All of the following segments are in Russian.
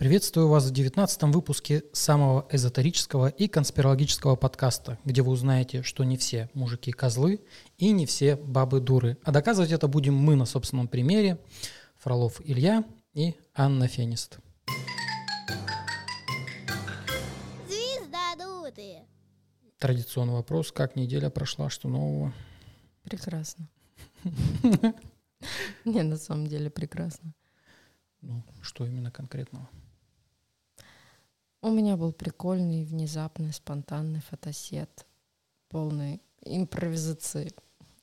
Приветствую вас в 19 выпуске самого эзотерического и конспирологического подкаста, где вы узнаете, что не все мужики козлы и не все бабы дуры. А доказывать это будем мы на собственном примере. Фролов Илья и Анна Фенист. Традиционный вопрос. Как неделя прошла? Что нового? Прекрасно. Не, на самом деле прекрасно. Ну, что именно конкретного? У меня был прикольный, внезапный, спонтанный фотосет, полный импровизации.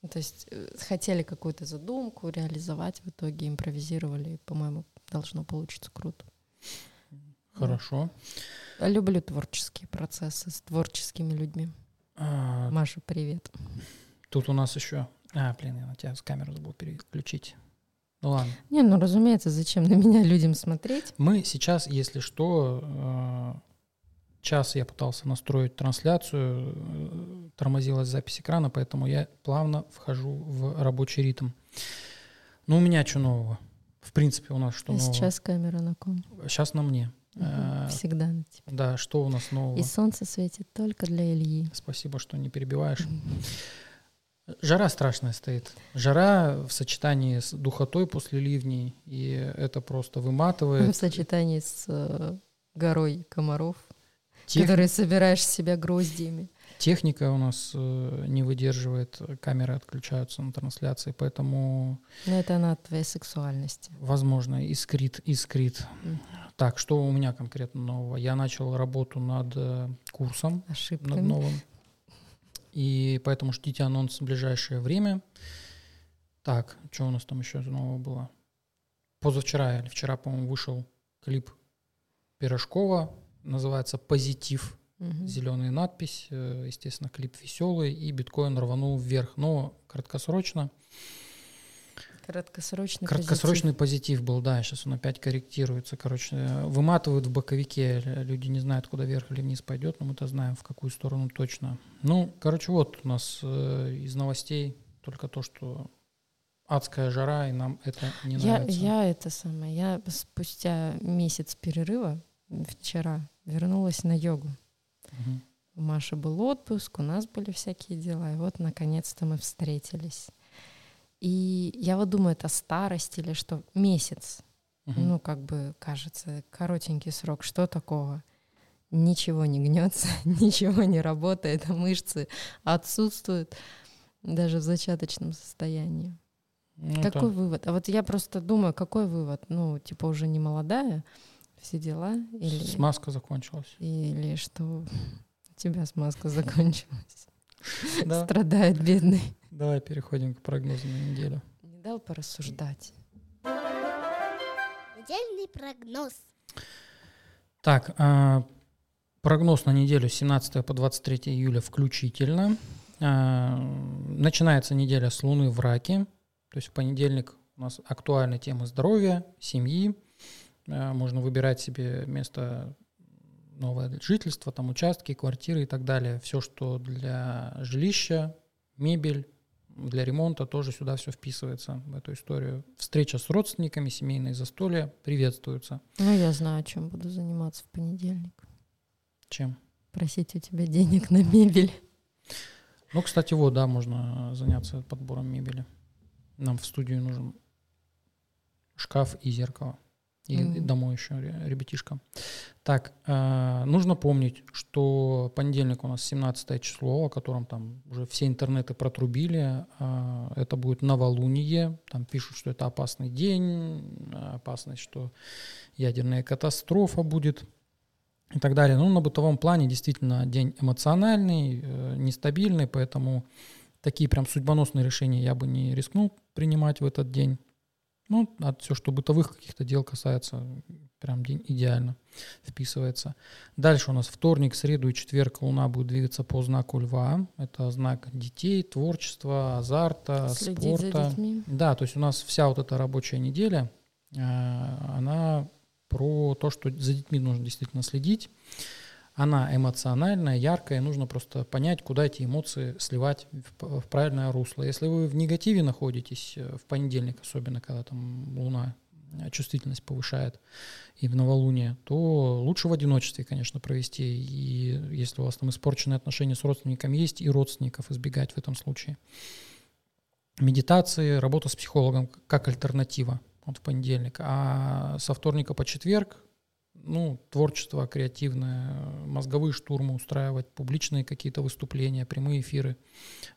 То есть э, хотели какую-то задумку реализовать, в итоге импровизировали, по-моему, должно получиться круто. Хорошо. Люблю творческие процессы с творческими людьми. А... Маша, привет. Тут у нас еще... А, блин, я на тебя с камеру забыл переключить. Ну ладно. Не, ну разумеется, зачем на меня людям смотреть? Мы сейчас, если что, э, час я пытался настроить трансляцию, э, тормозилась запись экрана, поэтому я плавно вхожу в рабочий ритм. Ну, у меня что нового? В принципе, у нас что а нового? Сейчас камера на ком? Сейчас на мне. Угу, всегда на тебе. Да, что у нас нового? И солнце светит только для Ильи. Спасибо, что не перебиваешь. Жара страшная стоит. Жара в сочетании с духотой после ливней, и это просто выматывает. В сочетании с э, горой комаров, Тех... которые собираешь себя гроздьями. Техника у нас э, не выдерживает, камеры отключаются на трансляции, поэтому... Но это она от твоей сексуальности. Возможно, искрит, искрит. Mm. Так, что у меня конкретно нового? Я начал работу над э, курсом, Ошибками. над новым. И поэтому ждите анонс в ближайшее время. Так, что у нас там еще нового было? Позавчера или вчера, по-моему, вышел клип Пирожкова. Называется «Позитив». Угу. Зеленая надпись. Э, естественно, клип веселый. И биткоин рванул вверх. Но краткосрочно Краткосрочный, Краткосрочный позитив. позитив был, да, сейчас он опять корректируется. Короче, выматывают в боковике, люди не знают, куда вверх или вниз пойдет, но мы-то знаем, в какую сторону точно. Ну, короче, вот у нас э, из новостей только то, что адская жара, и нам это не я, нравится. Я это самое, я спустя месяц перерыва вчера вернулась на йогу. Угу. У Маши был отпуск, у нас были всякие дела, и вот наконец-то мы встретились. И я вот думаю, это старость или что? Месяц. Угу. Ну, как бы кажется, коротенький срок. Что такого? Ничего не гнется, ничего не работает, а мышцы отсутствуют даже в зачаточном состоянии. Ну, какой это... вывод? А вот я просто думаю, какой вывод? Ну, типа уже не молодая, все дела? Или... Смазка закончилась. Или что у тебя смазка закончилась? Страдает бедный. Давай переходим к прогнозу на неделю. Не дал порассуждать. Недельный прогноз. Так, э, прогноз на неделю 17 по 23 июля включительно. Э, начинается неделя с Луны в Раке. То есть в понедельник у нас актуальна тема здоровья, семьи. Э, можно выбирать себе место новое жительство, там участки, квартиры и так далее. Все, что для жилища, мебель, для ремонта тоже сюда все вписывается, в эту историю. Встреча с родственниками, семейные застолья приветствуются. Ну, я знаю, чем буду заниматься в понедельник. Чем? Просить у тебя денег на мебель. Ну, кстати, вот, да, можно заняться подбором мебели. Нам в студию нужен шкаф и зеркало. И mm-hmm. домой еще ребятишка. Так, э, нужно помнить, что понедельник у нас 17 число, о котором там уже все интернеты протрубили. Э, это будет новолуние. Там пишут, что это опасный день, опасность, что ядерная катастрофа будет и так далее. Ну, на бытовом плане действительно день эмоциональный, э, нестабильный, поэтому такие прям судьбоносные решения я бы не рискнул принимать в этот день. Ну, а все, что бытовых каких-то дел касается, прям день идеально вписывается. Дальше у нас вторник, среду и четверг Луна будет двигаться по знаку Льва. Это знак детей, творчества, азарта, Следить спорта. Да, то есть у нас вся вот эта рабочая неделя, э, она про то, что за детьми нужно действительно следить она эмоциональная, яркая, нужно просто понять, куда эти эмоции сливать в, в правильное русло. Если вы в негативе находитесь, э, в понедельник особенно, когда там Луна чувствительность повышает и в новолуние, то лучше в одиночестве, конечно, провести. И если у вас там испорченные отношения с родственниками есть, и родственников избегать в этом случае. Медитации, работа с психологом как альтернатива вот в понедельник. А со вторника по четверг ну, творчество креативное, мозговые штурмы устраивать, публичные какие-то выступления, прямые эфиры,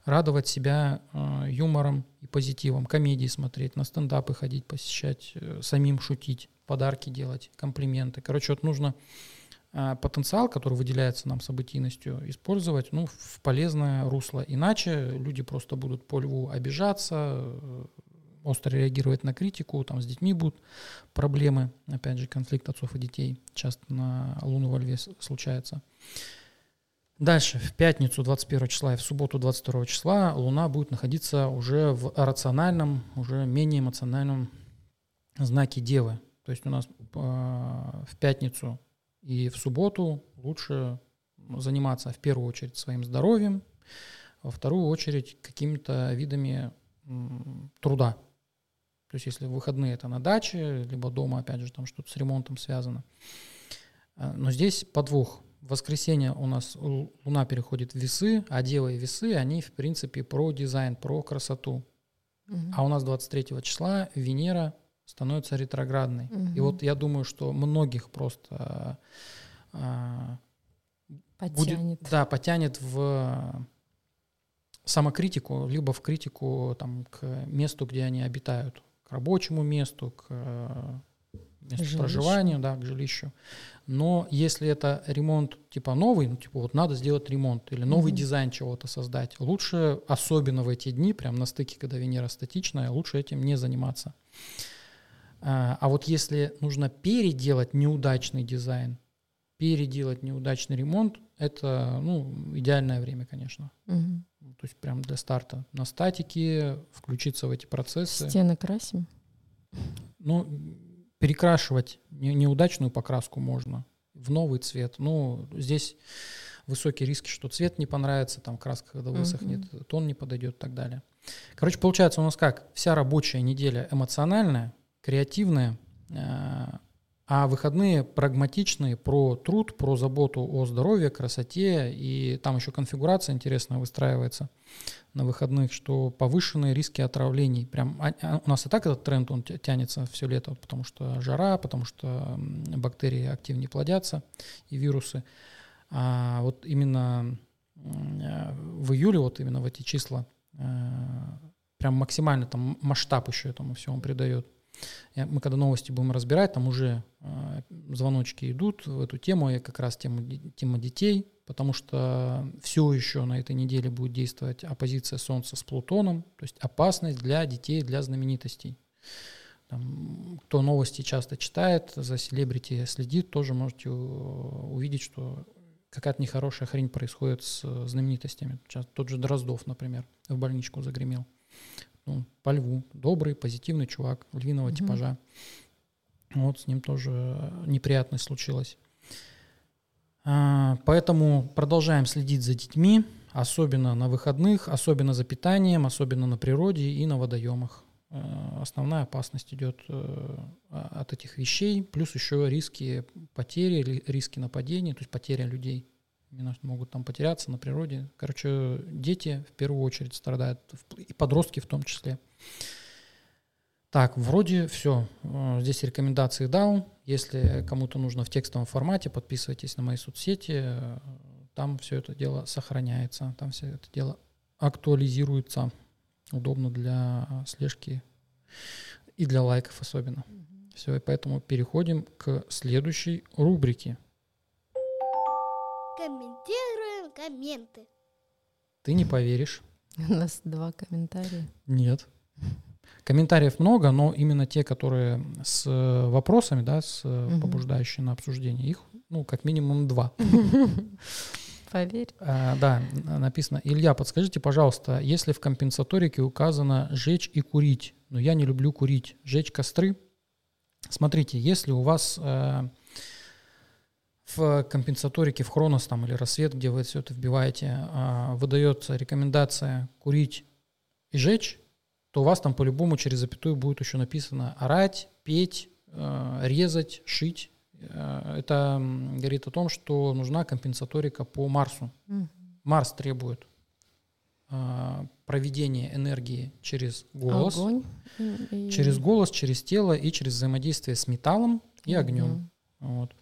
радовать себя э, юмором и позитивом, комедии смотреть, на стендапы ходить, посещать, э, самим шутить, подарки делать, комплименты. Короче, вот нужно э, потенциал, который выделяется нам событийностью, использовать ну, в полезное русло. Иначе люди просто будут по льву обижаться, остро реагировать на критику, там с детьми будут проблемы, опять же, конфликт отцов и детей часто на Луну во Льве случается. Дальше, в пятницу 21 числа и в субботу 22 числа Луна будет находиться уже в рациональном, уже менее эмоциональном знаке Девы. То есть у нас э, в пятницу и в субботу лучше заниматься в первую очередь своим здоровьем, во вторую очередь какими-то видами труда. То есть если выходные это на даче, либо дома, опять же, там что-то с ремонтом связано. А, но здесь подвох. В воскресенье у нас Луна переходит в весы, а Дева и весы, они, в принципе, про дизайн, про красоту. Угу. А у нас 23 числа Венера становится ретроградной. Угу. И вот я думаю, что многих просто а, потянет. Будет, да, потянет в самокритику, либо в критику там, к месту, где они обитают к рабочему месту, к э, месту жилищу. проживания, да, к жилищу. Но если это ремонт типа новый, ну типа вот надо сделать ремонт или новый mm дизайн чего-то создать, лучше, особенно в эти дни, прям на стыке, когда Венера статичная, лучше этим не заниматься. А, а вот если нужно переделать неудачный дизайн, переделать неудачный ремонт, это ну, идеальное время, конечно. Угу. То есть прям для старта. На статике включиться в эти процессы. Стены красим? Ну, перекрашивать неудачную покраску можно в новый цвет. Ну, здесь высокие риски, что цвет не понравится, там краска, когда высохнет, uh-huh. тон не подойдет и так далее. Короче, получается у нас как? Вся рабочая неделя эмоциональная, креативная, э, а выходные прагматичные про труд, про заботу о здоровье, красоте, и там еще конфигурация интересная выстраивается на выходных, что повышенные риски отравлений. Прям а, а, у нас и так этот тренд, он тянется все лето, потому что жара, потому что бактерии активнее плодятся и вирусы. А вот именно э, в июле, вот именно в эти числа, э, прям максимально там масштаб еще этому всему придает. Мы когда новости будем разбирать, там уже э, звоночки идут в эту тему, и как раз тему, тема детей, потому что все еще на этой неделе будет действовать оппозиция Солнца с Плутоном, то есть опасность для детей, для знаменитостей. Там, кто новости часто читает, за селебрити следит, тоже можете увидеть, что какая-то нехорошая хрень происходит с знаменитостями. Сейчас тот же Дроздов, например, в больничку загремел ну, по льву, добрый, позитивный чувак, львиного угу. типажа. Вот с ним тоже неприятность случилась. А, поэтому продолжаем следить за детьми, особенно на выходных, особенно за питанием, особенно на природе и на водоемах. А, основная опасность идет э, от этих вещей, плюс еще риски потери, риски нападений, то есть потеря людей могут там потеряться на природе. Короче, дети в первую очередь страдают, и подростки в том числе. Так, вроде все. Э, здесь рекомендации дал. Если кому-то нужно в текстовом формате, подписывайтесь на мои соцсети. Там все это дело сохраняется, там все это дело актуализируется. Удобно для слежки и для лайков особенно. Все, и поэтому переходим к следующей рубрике – комменты. Ты не поверишь. У нас два комментария. Нет. Комментариев много, но именно те, которые с вопросами, да, с угу. побуждающие на обсуждение, их, ну, как минимум два. Поверь. А, да, написано. Илья, подскажите, пожалуйста, если в компенсаторике указано «жечь и курить», но я не люблю курить, «жечь костры», смотрите, если у вас э, в компенсаторике, в Хронос там, или Рассвет, где вы все это вбиваете, а, выдается рекомендация курить и жечь, то у вас там по-любому через запятую будет еще написано орать, петь, э, резать, шить. Э, это говорит о том, что нужна компенсаторика по Марсу. Мгм. Марс требует проведения энергии через голос, Огонь. через голос, через тело и через взаимодействие с металлом и огнем. Мгм. Вот.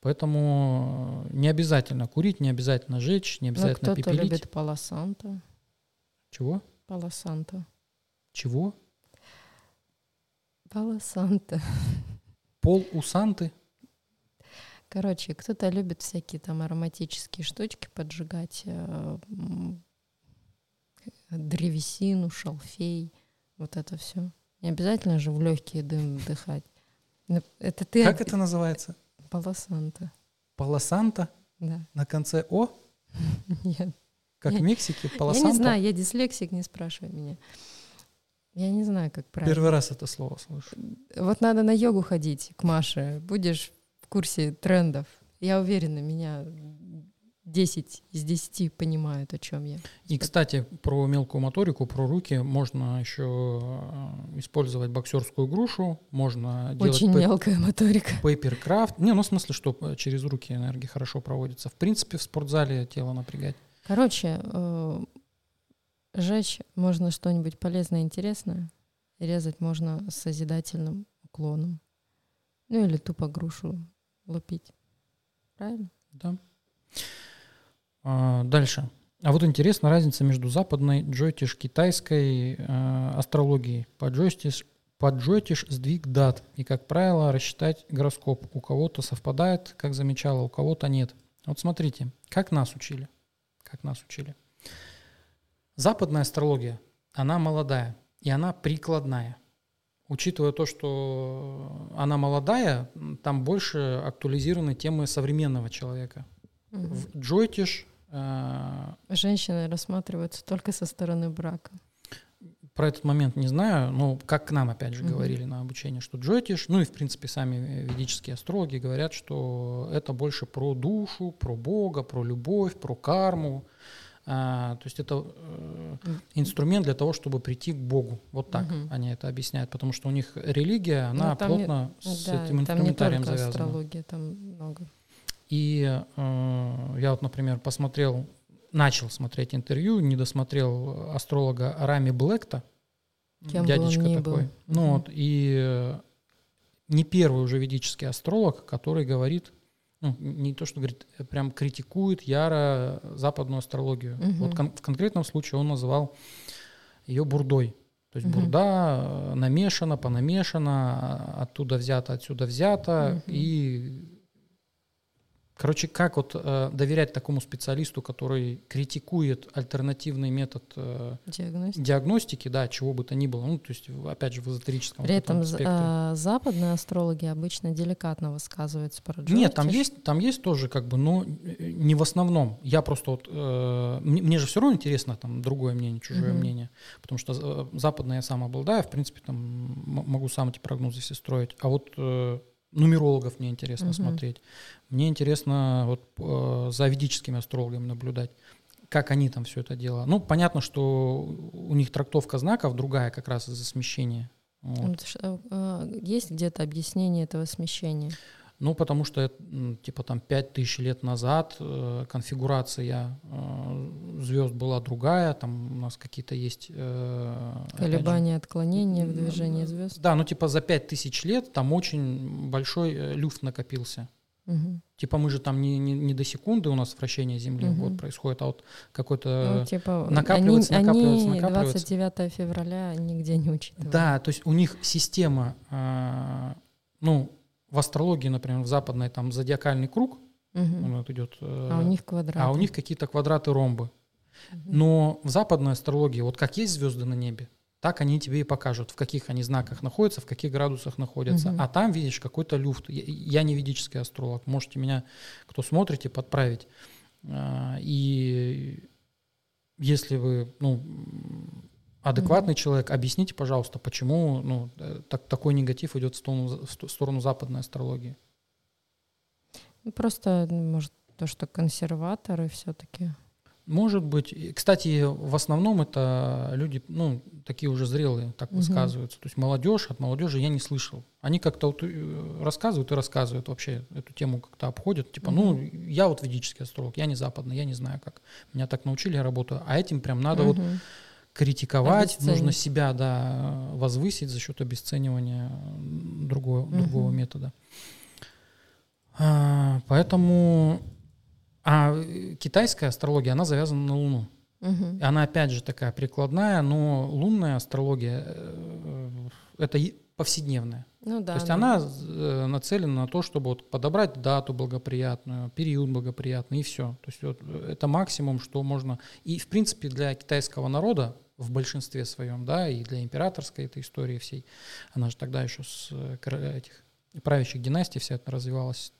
Поэтому э, не обязательно курить, не обязательно жечь, не Ну, обязательно кто-то пепелить. любит палосанта. Чего? Палосанта. Чего? Палосанта. Пол усанты? Короче, кто-то любит всякие там ароматические штучки поджигать, э, древесину, шалфей, вот это все. Не обязательно же в легкие дым вдыхать. Ну, Это ты Как это называется? Палосанта. Полосанта Да. на конце О? Я, Как в Я- Мексике? я Полосанта? не знаю, я дислексик, не спрашивай меня. Я не знаю, как правильно. Первый раз это слово слышу. Вот надо на йогу ходить к Маше. Будешь в курсе трендов. Я уверена, меня 10 из 10 понимают, о чем я. И, кстати, про мелкую моторику, про руки можно еще э, использовать боксерскую грушу, можно Очень делать мелкая моторика. пейперкрафт. Не, ну в смысле, что э, через руки энергия хорошо проводится. В принципе, в спортзале тело напрягать. Короче, э, жечь можно что-нибудь полезное, интересное. Резать можно с созидательным уклоном. Ну или тупо грушу лупить. Правильно? Да. А, дальше. А вот интересна разница между западной джойтиш китайской э, астрологией. По джойтиш, по джойтиш сдвиг дат. И, как правило, рассчитать гороскоп. У кого-то совпадает, как замечала, у кого-то нет. Вот смотрите, как нас учили. Как нас учили. Западная астрология, она молодая, и она прикладная. Учитывая то, что она молодая, там больше актуализированы темы современного человека. Мгм. В Джойтиш Женщины рассматриваются только со стороны брака. про этот момент не знаю, но как к нам опять же Мгм. говорили на обучении, что Джойтиш, ну и в принципе сами ведические астрологи говорят, что это больше про душу, про Бога, про любовь, про карму. А, то есть это э, инструмент для того, чтобы прийти к Богу. Вот так Мгм. они это объясняют, потому что у них религия, она Ну, там не- плотно с да, этим там не инструментарием завязана. астрология, там много. И э, я вот, например, посмотрел, начал смотреть интервью, не досмотрел астролога Рами Блэкта, Кем дядечка такой. был. Ну вот, и э, не первый уже ведический астролог, который говорит, ну, не то, что говорит, э, прям критикует яро западную астрологию. Мгм. Вот кон- в конкретном случае он называл ее бурдой. То есть Мгм. бурда э, намешана, понамешана, оттуда взято, отсюда взято. Мгм. И, короче, как вот э, доверять такому специалисту, который критикует альтернативный метод э, Диагностика. диагностики, да, чего бы то ни было, ну, то есть, опять же, в эзотерическом При вот этом а, западные астрологи обычно деликатно высказываются про Нет, там Джойтиш. есть, там есть тоже как бы, но э, не в основном. Я просто вот, э, мне, мне же все равно интересно там другое мнение, чужое Мгм. мнение, потому что э, западное я сам обладаю, в принципе, там могу сам эти прогнозы все строить. А вот э, нумерологов мне интересно Мгм. смотреть. Мне интересно вот э, за ведическими астрологами наблюдать как они там все это дело. Ну, понятно, что у них трактовка знаков другая как раз из-за смещения. Вот. Э, э, Есть где-то объяснение этого смещения? Ну, потому что, типа, там, 5000 лет назад э, конфигурация э, звезд была другая, там у нас какие-то есть... э, опять же, Колебания, отклонения в движении звезд? Да, ну, типа, за 5000 лет там очень большой э, люфт накопился. Мгм. Типа, мы же там не, не, не до секунды у нас вращение Земли Мгм. вот происходит, а вот какой-то... Ну, типа, накапливается, они, накапливается, они накапливается. 29 февраля нигде не учитывают. Да, то есть у них система, э, ну, в астрологии, например, в западной там зодиакальный круг, он вот идет... э, А у них квадраты. а у них какие-то квадраты, ромбы. Мгм. Но в западной астрологии, вот как есть звезды на небе, так они тебе и покажут, в каких они знаках находятся, в каких градусах находятся. Мгм. А там видишь какой-то люфт. Я, я не ведический астролог, можете меня, кто смотрите, подправить. А, И если вы ну, адекватный человек, объясните, пожалуйста, почему ну, э, так, такой негатив идет в сторону, в сто- сторону западной астрологии. Ну, Просто, может, то, что консерваторы все-таки. Может быть. Кстати, в основном это люди, ну, такие уже зрелые, так высказываются. То есть молодежь, от молодежи я не слышал. Они как-то вот э, рассказывают и рассказывают вообще эту тему как-то обходят. Типа, ну, я вот ведический астролог, я не западный, я не знаю как. Меня так научили, я работаю. А этим прям надо вот критиковать, нужно себя, да, возвысить за счет обесценивания другого, другого метода. А, поэтому а китайская астрология, она завязана на Луну. Угу. Она опять же такая прикладная, но лунная астрология э, это повседневная. Ну, да, То есть да. она э, нацелена на то, чтобы вот подобрать дату благоприятную, период благоприятный и все. То есть вот это максимум, что можно. И в принципе для китайского народа в большинстве своем, да, и для императорской этой истории всей, она же тогда еще с этих правящих династий вся это развивалась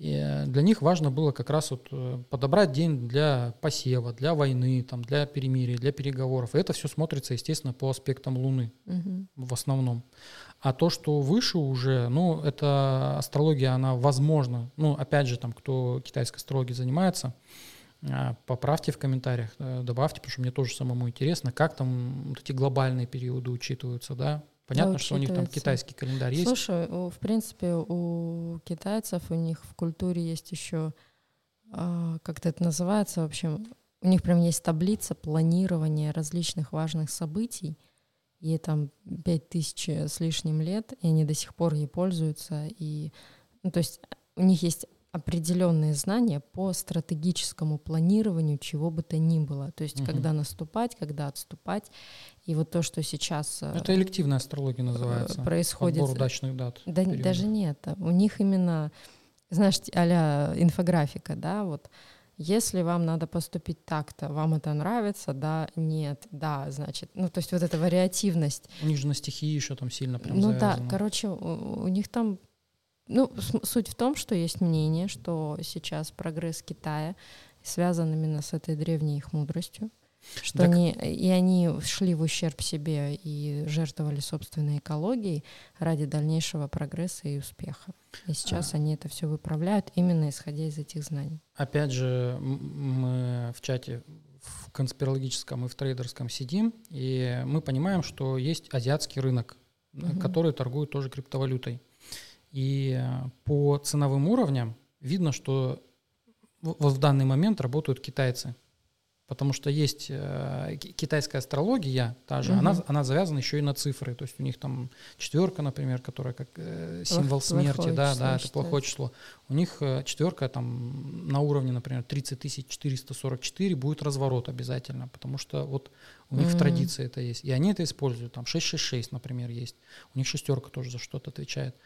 и э, для них важно было как раз вот э, подобрать день для посева, для войны, там, для перемирия, для переговоров. И это все смотрится, естественно, по аспектам Луны угу. в основном. А то, что выше уже, ну, это астрология, она возможна. Ну, опять же, там, кто китайской астрологией занимается, поправьте в комментариях, э, добавьте, потому что мне тоже самому интересно, как там вот эти глобальные периоды учитываются, да, Понятно, да, что у них там китайский календарь есть. Слушай, в принципе, у китайцев, у них в культуре есть еще, а, как-то это называется, в общем, у них прям есть таблица планирования различных важных событий, ей там пять тысяч с лишним лет, и они до сих пор ей пользуются, и, ну, то есть у них есть определенные знания по стратегическому планированию чего бы то ни было. То есть, угу. когда наступать, когда отступать. И вот то, что сейчас... Э, Это элективная астрология называется. Происходит... Подбор удачных дат. Да, даже нет. У них именно, знаешь, а инфографика, да, вот. Если вам надо поступить так-то, вам это нравится, да, нет, да, значит, ну, то есть вот эта вариативность. У них же на стихии еще там сильно прям Ну завязано. да, короче, у, у них там ну, суть в том, что есть мнение, что сейчас прогресс Китая связан именно с этой древней их мудростью, что так... они и они шли в ущерб себе и жертвовали собственной экологией ради дальнейшего прогресса и успеха. И сейчас а... они это все выправляют именно исходя из этих знаний. Опять же, мы в чате в конспирологическом и в трейдерском сидим, и мы понимаем, что есть азиатский рынок, угу. который торгует тоже криптовалютой. И э, по ценовым уровням видно, что вот в данный момент работают китайцы. Потому что есть э, китайская астрология, та же, угу. она, она завязана еще и на цифры. То есть у них там четверка, например, которая как э, символ Плох, смерти, да, да, это плохое число. У них э, четверка там на уровне, например, 30 444 будет разворот обязательно, потому что вот у них mm в традиции это есть. И они это используют. Там 666, например, есть. У них шестерка тоже за что-то отвечает.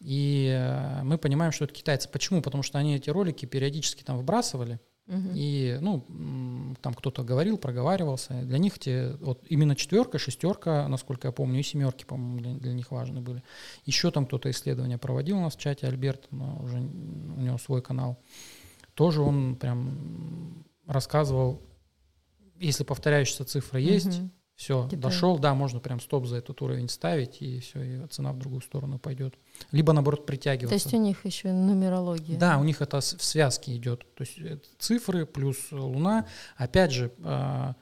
И э, мы понимаем, что это китайцы. Почему? Потому что они эти ролики периодически там выбрасывали, Угу. И, ну, там кто-то говорил, проговаривался. Для них те, вот именно четверка, шестерка, насколько я помню, и семерки, по-моему, для, для них важны были. Еще там кто-то исследование проводил у нас в чате, Альберт, уже у него свой канал. Тоже он прям рассказывал, если повторяющаяся цифра есть, угу. Все, Китай. дошел, да, можно прям стоп за этот уровень ставить, и все, и цена в другую сторону пойдет. Либо, наоборот, притягиваться. То есть у них еще нумерология. Да, у них это в связке идет. То есть цифры плюс Луна. Опять же, а,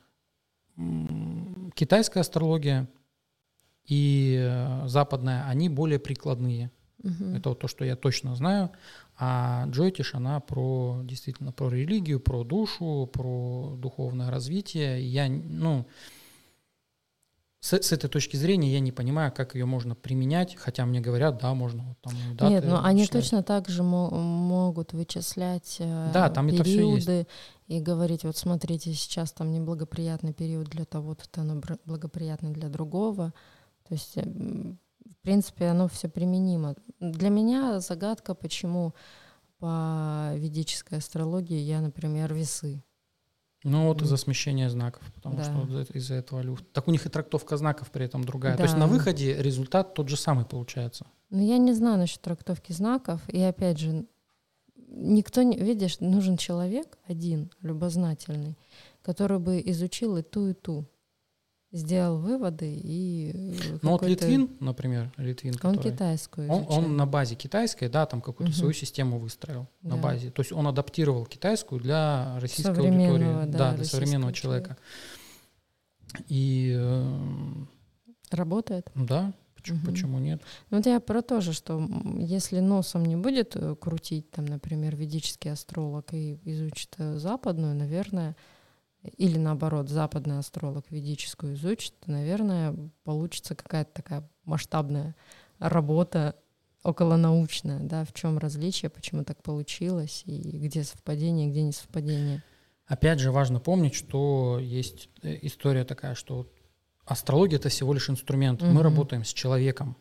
китайская астрология и э, западная, они более прикладные. Угу. Это вот то, что я точно знаю. А Джойтиш, она про действительно про религию, про душу, про духовное развитие. Я, ну, с, с этой точки зрения я не понимаю, как ее можно применять, хотя мне говорят, да, можно вот там даты Нет, но они точно так же мо- могут вычислять э, да, там периоды это и говорить, вот смотрите, сейчас там неблагоприятный период для того-то, то благоприятный для другого. То есть, э, в принципе, оно все применимо. Для меня загадка, почему по ведической астрологии я, например, весы. Ну вот из-за смещения знаков, потому да. что из-за этого люфт. Так у них и трактовка знаков при этом другая. Да. То есть на выходе результат тот же самый получается. Ну я не знаю насчет трактовки знаков. И опять же, никто не... Видишь, нужен человек один, любознательный, который бы изучил и ту, и ту. Сделал выводы и... Ну вот Литвин, например, Литвин, Он который- китайскую он, изучает. он на базе китайской, да, там какую-то Мгм. свою систему выстроил на Да. базе. То есть он адаптировал китайскую для российской аудитории, да, да, для современного человека. И э, Работает? да, почему, Мгм. почему нет? Ну, Вот я про то же, что если носом не будет э, крутить, там, например, ведический астролог и изучит э, западную, наверное, или наоборот, западный астролог ведическую изучит, то, наверное, получится какая-то такая масштабная работа околонаучная, да, в чем различие, почему так получилось, и где совпадение, где не совпадение. Опять же, важно помнить, что есть э, история такая, что астрология это всего лишь инструмент. Мы Мгм. работаем с человеком.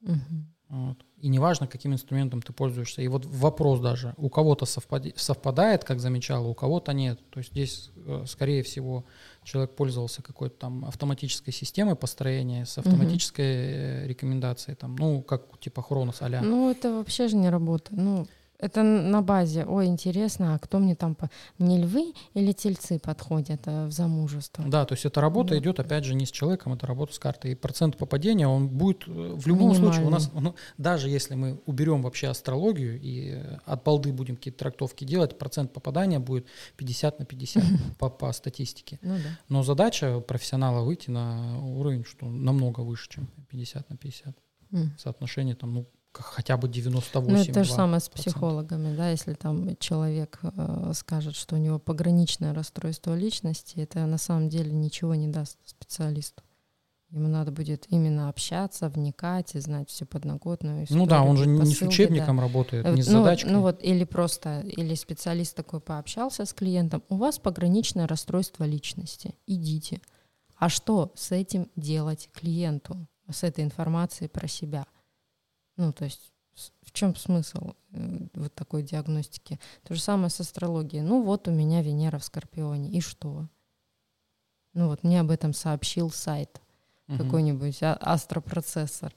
Мгм. Вот. И неважно, каким инструментом ты пользуешься. И вот вопрос даже, у кого-то совпадает, как замечала, у кого-то нет. То есть здесь, э, скорее всего, человек пользовался какой-то там автоматической системой построения с автоматической э, рекомендацией, там, ну, как типа Хронос а Ну, это вообще же не работает. Ну, это на базе, ой, интересно, а кто мне там, по... мне львы или тельцы подходят э, в замужество? Да, то есть эта работа Да. идет, опять же, не с человеком, это работа с картой. И процент попадения, он будет э, в любом случае у нас, ну, даже если мы уберем вообще астрологию и э, от балды будем какие-то трактовки делать, процент попадания будет 50 на 50 по, по статистике. Ну да. Но задача профессионала выйти на уровень, что намного выше, чем 50 на 50. М. Соотношение там, ну, хотя бы 98 Ну, это то же самое с 2%. психологами, да, если там человек э, скажет, что у него пограничное расстройство личности, это на самом деле ничего не даст специалисту. Ему надо будет именно общаться, вникать и знать всю подноготную Ну да, историю, он же не с посылки, да. учебником работает, не с ну, задачкой. ну вот, или просто, или специалист такой пообщался с клиентом, у вас пограничное расстройство личности, идите. А что с этим делать клиенту, с этой информацией про себя? Ну, то есть в чем смысл э, вот такой диагностики? То же самое с астрологией. Ну вот у меня Венера в Скорпионе, и что? Ну вот мне об этом сообщил сайт Мгм. какой-нибудь а- астропроцессор.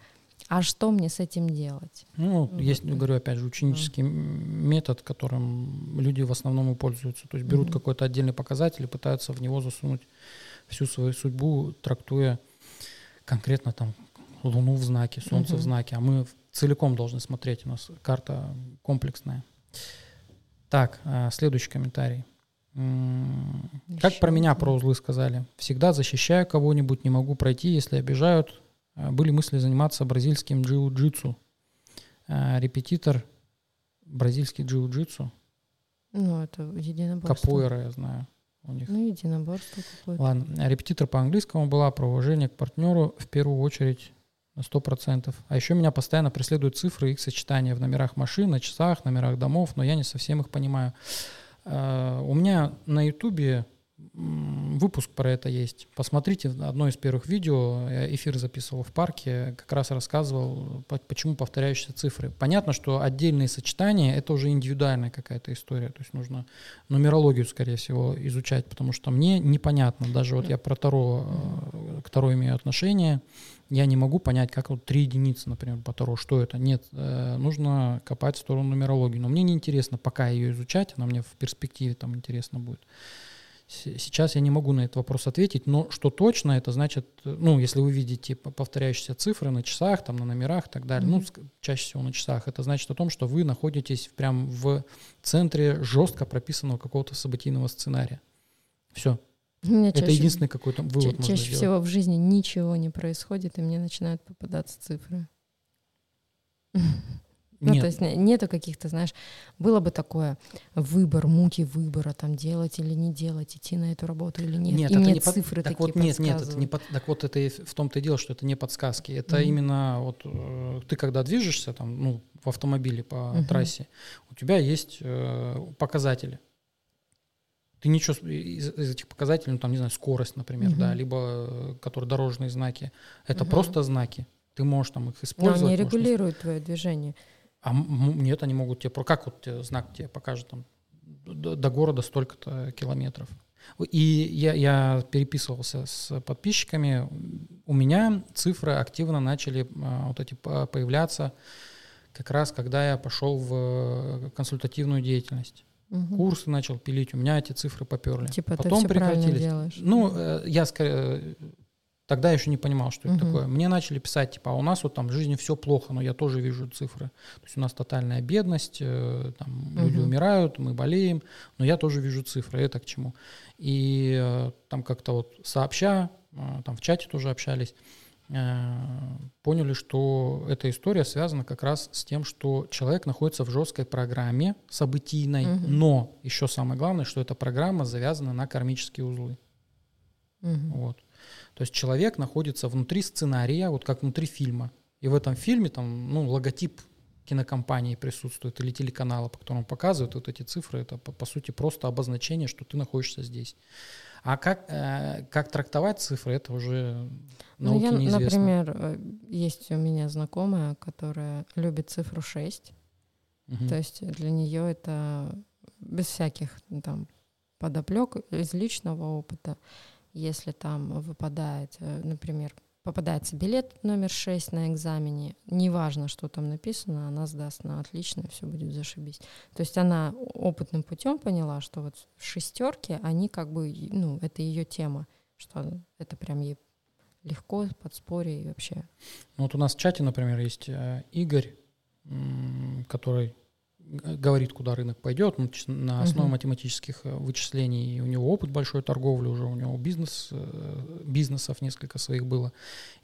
А что мне с этим делать? Ну, Вот, есть, да. говорю, опять же, ученический м- метод, которым люди в основном и пользуются. То есть берут Мгм. какой-то отдельный показатель и пытаются в него засунуть всю свою судьбу, трактуя конкретно там Луну в знаке, Солнце Мгм. в знаке. А мы целиком должны смотреть, у нас карта комплексная. Так, а, следующий комментарий. М, Как про меня про узлы сказали? Всегда защищаю кого-нибудь, не могу пройти, если обижают. А, Были мысли заниматься бразильским джиу-джитсу. А, Репетитор бразильский джиу-джитсу. Ну, это единоборство. Капуэра, я знаю. У них. Ну, единоборство какое-то. Ладно, репетитор по английскому была про уважение к партнеру в первую очередь на 100%. А еще меня постоянно преследуют цифры их сочетания в номерах машин, на часах, номерах домов, но я не совсем их понимаю. А, У меня на ютубе выпуск про это есть. Посмотрите одно из первых видео. Я эфир записывал в парке, как раз рассказывал, по- почему повторяющиеся цифры. Понятно, что отдельные сочетания — это уже индивидуальная какая-то история. То есть нужно нумерологию, скорее всего, изучать, потому что мне непонятно. Даже вот я про Таро, э, к Таро имею отношение, я не могу понять, как вот три единицы, например, по Таро, что это. Нет, э, нужно копать в сторону нумерологии. Но мне не интересно пока ее изучать, она мне в перспективе там интересно будет. Сейчас я не могу на этот вопрос ответить, но что точно, это значит, ну, если вы видите повторяющиеся цифры на часах, там, на номерах и так далее, ну, Мгм. ск- чаще всего на часах, это значит о том, что вы находитесь прям в центре жестко прописанного какого-то событийного сценария. Все. Меня Это чаще, единственный какой-то вывод ча- чаще сделать. всего в жизни ничего не происходит, и мне начинают попадаться цифры. Ну, Нет, то есть не- нету каких-то, знаешь, было бы такое выбор, муки выбора, там делать или не делать, идти на эту работу или нет. Нет, и это мне не под- цифры так такие вот нет, нет, это не под- так вот это и в том-то и дело, что это не подсказки. Это Мгм. именно вот э, ты когда движешься там, ну, в автомобиле по Мгм. трассе, у тебя есть э, показатели. Ты ничего из, из этих показателей, ну там, не знаю, скорость, например, Мгм. да, либо которые дорожные знаки. Это Мгм. просто знаки. Ты можешь там их Но использовать. они можешь не регулируют твое движение. А нет, они могут тебе... Как вот знак тебе покажет там до, города столько-то километров? И я, я переписывался с подписчиками. У меня цифры активно начали а, вот эти по- появляться как раз, когда я пошел в консультативную деятельность. Мгм. курсы начал пилить, у меня эти цифры поперли. Типа ты Потом все правильно прекратились. Ну, э, я тогда еще не понимал, что это Мгм. такое. Мне начали писать, типа, а у нас вот там в жизни все плохо, но я тоже вижу цифры. То есть у нас тотальная бедность, э, там люди Мгм. умирают, мы болеем, но я тоже вижу цифры. Это к чему? И э, там как-то вот сообща, э, там в чате тоже общались, поняли, что эта история связана как раз с тем, что человек находится в жесткой программе событийной, Мгм. но еще самое главное, что эта программа завязана на кармические узлы. Мгм. Вот. То есть человек находится внутри сценария, вот как внутри фильма. И в этом фильме там, ну, логотип кинокомпании присутствует или телеканала, по которому показывают вот эти цифры. Это, по, по сути, просто обозначение, что ты находишься здесь. А как, э, как трактовать цифры, это уже Ну, науке я, неизвестно. например, э, есть у меня знакомая, которая любит цифру 6. Мгм. То есть для нее это без всяких ну, там подоплек из личного опыта. Если там выпадает, э, например, попадается билет номер 6 на экзамене, неважно, что там написано, она сдаст на отлично, все будет зашибись. То есть она опытным путем поняла, что вот шестерки, они как бы, ну, это ее тема, что это прям ей легко, подспорье и вообще. Ну, Вот у нас в чате, например, есть э, Игорь, который говорит, куда рынок пойдет, ну, на основе Мгм. математических э, вычислений. У него опыт большой торговли уже, у него бизнес, э, бизнесов несколько своих было.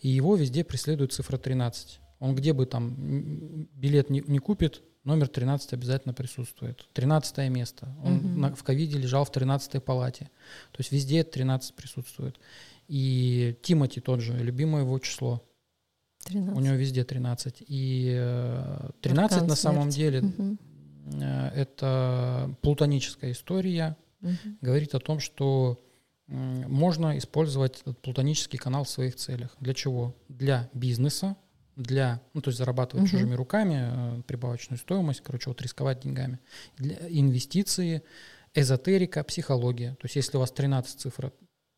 И его везде преследует цифра 13. Он где бы там билет не, не купит, номер 13 обязательно присутствует. 13 место. Он Мгм. на- в ковиде лежал в 13 палате. То есть везде 13 присутствует. И Тимати тот же, любимое его число. 13. У него везде 13. И э, 13 Аркан на самом смерти. деле Мгм. Э, это плутоническая история. Мгм. Говорит о том, что можно использовать этот плутонический канал в своих целях. Для чего? Для бизнеса, для, ну, то есть зарабатывать Мгм. чужими руками, э, прибавочную стоимость, короче, вот рисковать деньгами. Для инвестиции, эзотерика, психология. То есть если у вас 13 цифр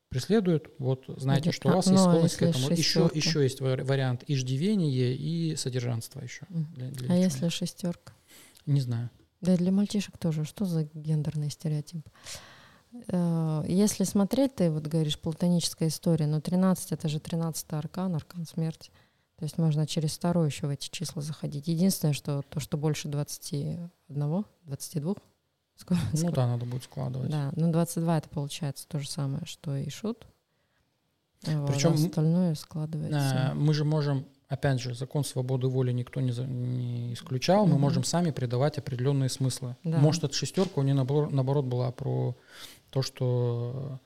преследует, вот знаете, что у вас есть склонность к этому. Еще, еще есть вари- вариант иждивение и содержанство еще. Для- для А если шестерка? Не знаю. Да и для мальчишек тоже. Что за гендерный стереотип? Э, Если смотреть, ты вот говоришь, платоническая история, но 13 это же 13 аркан, аркан смерти. То есть можно через второй еще в эти числа заходить. Единственное, что то, что больше 21, 22, сколько, Ну сколько? да, надо будет складывать. Да, ну 22 это получается то же самое, что и шут. Причем, а м, остальное складывается. Мы же можем, опять же, закон свободы воли никто не, за- не исключал, мы Мгм. можем сами придавать определенные смыслы. Да. Может, эта шестерка у нее наоборот, наоборот была про то, что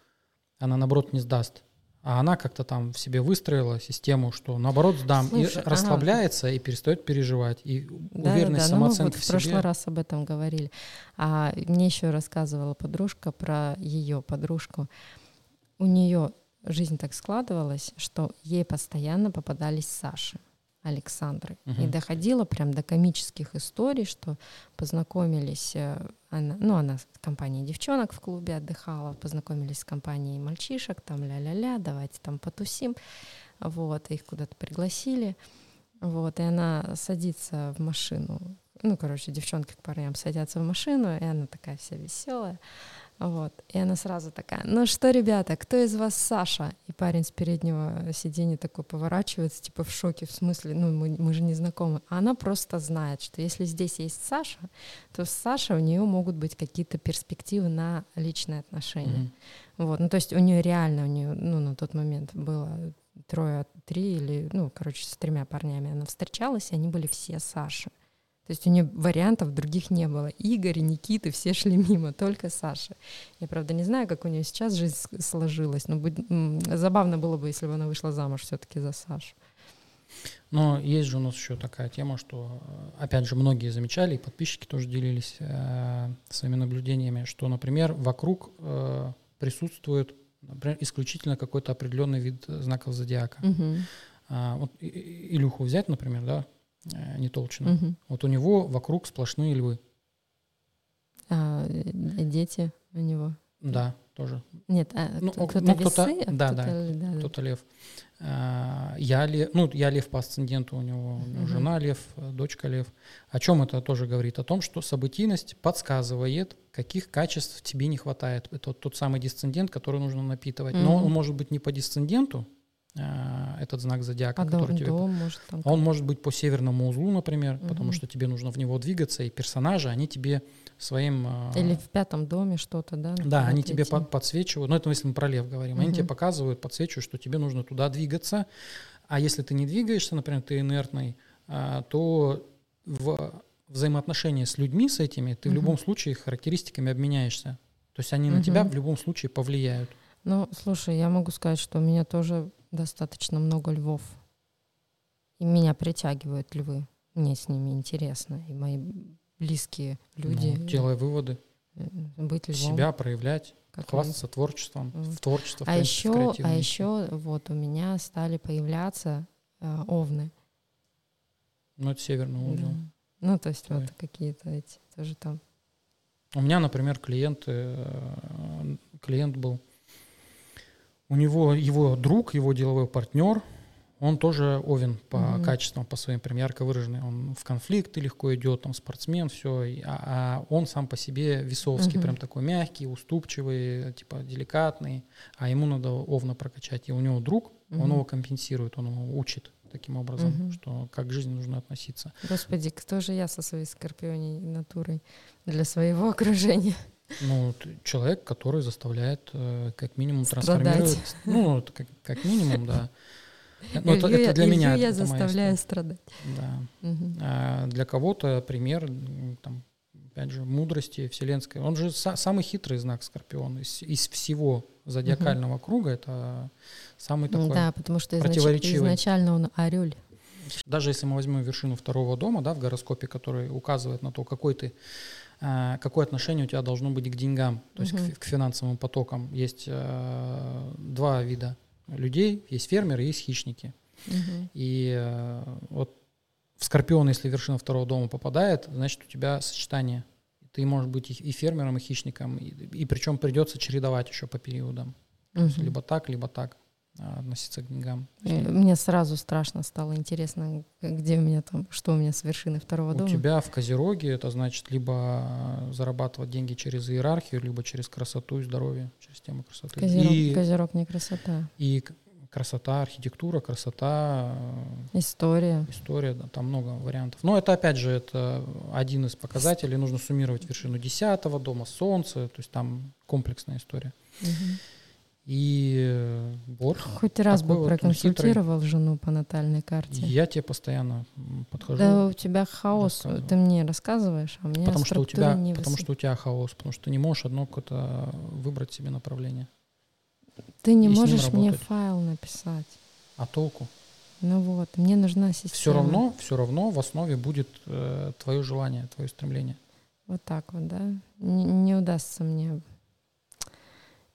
она наоборот не сдаст. А она как-то там в себе выстроила систему, что наоборот сдам, Слушай, и ага. расслабляется и перестает переживать. И Да, уверенность, да, да. Ну, мы вот самооценка в в прошлый себе. раз об этом говорили. А мне еще рассказывала подружка про ее подружку. У нее жизнь так складывалась, что ей постоянно попадались Саши. Александры. И Мгм. доходило прям до комических историй, что познакомились, э, она, ну, она в компании девчонок в клубе отдыхала, познакомились с компанией мальчишек, там ля-ля-ля, давайте там потусим. Вот, их куда-то пригласили. Вот, и она садится в машину. Ну, короче, девчонки к парням садятся в машину, и она такая вся веселая. Вот. И она сразу такая, ну что, ребята, кто из вас Саша? И парень с переднего сиденья такой поворачивается, типа в шоке, в смысле, ну мы, мы же не знакомы. А она просто знает, что если здесь есть Саша, то с Сашей у нее могут быть какие-то перспективы на личные отношения. Мгм. Вот, ну то есть у нее реально, у нее, ну на тот момент было трое, три или, ну, короче, с тремя парнями она встречалась, и они были все Саши. То есть у нее вариантов других не было. Игорь, Никиты, все шли мимо, только Саша. Я, правда, не знаю, как у нее сейчас жизнь сложилась, но будь- забавно было бы, если бы она вышла замуж все-таки за Сашу. Но есть же у нас еще такая тема, что, э, опять же, многие замечали, и подписчики тоже делились э, своими наблюдениями, что, например, вокруг э, присутствует например, исключительно какой-то определенный вид знаков зодиака. Мгм. А, вот Илюху взять, например, да, э, не Толчина. Мгм. Вот у него вокруг сплошные львы. А э, дети у него? Да, тоже. Нет, а Ну, кто- кто-то ну, кто-то- весы, а да, кто-то- да, да, да. Кто-то лев. А, Я лев, ну, я лев по асценденту, у него, у него Мгм. жена лев, э, дочка лев. О чем это тоже говорит? О том, что событийность подсказывает каких качеств тебе не хватает. Это тот самый дисцендент, который нужно напитывать. Но он может быть не по дисценденту, этот знак зодиака, А который дом, тебе... дом, может, там Он может быть по северному узлу, например, потому Мгм. что тебе нужно в него двигаться, и персонажи, они тебе своим... а, Или в пятом доме что-то, да? да, они тебе идти. под- подсвечивают, ну это если мы про лев говорим, они тебе показывают, подсвечивают, что тебе нужно туда двигаться, а если ты не двигаешься, например, ты инертный, а, то в взаимоотношения с людьми, с этими, ты в Мгм. любом случае их характеристиками обменяешься. То есть они на тебя в любом случае повлияют. Ну, слушай, я могу сказать, что у меня тоже достаточно много львов. И меня притягивают львы. Мне с ними интересно. И мои близкие люди. Ну, делая выводы, э, быть львом. себя проявлять, как хвастаться творчеством, Мгм. в творчество, в А принципе, еще, а еще вот у меня стали появляться э, овны. Ну, это северный узел. Да. Ну, то есть Ой. вот какие-то эти тоже там. У меня, например, клиент, э, клиент был, у него его друг, его деловой партнер, он тоже овен по Мгм. качествам, по своим прям ярко выраженный. Он в конфликты легко идет, там спортсмен, все. А, а он сам по себе весовский, Мгм. прям такой мягкий, уступчивый, типа деликатный. А ему надо овна прокачать. И у него друг, он Мгм. его компенсирует, он его учит таким образом, Мгм. что как к жизни нужно относиться. Господи, кто же я со своей скорпионей натурой для своего окружения? Ну, человек, который заставляет э, как минимум Страдать. трансформировать. Ну, как, как минимум, да. Ну, это, это я- для меня. Илью я это заставляю страдать. Да. Мгм. А для кого-то пример, там, опять же, мудрости вселенской. Он же са- самый хитрый знак Скорпион из, из всего зодиакального круга. Это самый такой. Да, потому что изнач- противоречивый. изначально он орель. Даже если мы возьмем вершину второго дома, да, в гороскопе, который указывает на то, какой ты, какое отношение у тебя должно быть к деньгам, то есть к, Мгм. фи- к финансовым потокам. Есть э, два вида людей, есть фермеры, есть хищники. Мгм. И э, вот в Скорпион, если вершина второго дома попадает, значит у тебя сочетание. Ты можешь быть и и фермером, и хищником, и, причем придется чередовать еще по периодам. То есть Мгм. либо так, либо так относиться к деньгам. Э, Мне сразу страшно стало интересно, где у меня там, что у меня с вершины второго У дома. тебя в Козероге это значит либо э, зарабатывать деньги через иерархию, либо через красоту и здоровье, через тему красоты. Козерог, И, Козерог не красота. и красота, архитектура, красота, э, История. история, да, там много вариантов. Но это опять же это один из показателей. Нужно суммировать вершину десятого дома, солнце, то есть там комплексная история. Мгм. И э, вот Хоть раз бы вот он проконсультировал жену по натальной карте. я тебе постоянно подхожу. Да у тебя хаос, ты мне рассказываешь, а меня Потому что у тебя, не потому выс- что у тебя хаос, потому что ты не можешь одно какое-то выбрать себе направление. Ты не можешь мне файл написать. А толку? Ну вот, мне нужна система. Все равно, все равно в основе будет э, твое желание, твое стремление. Вот так вот, да? Не, не удастся мне.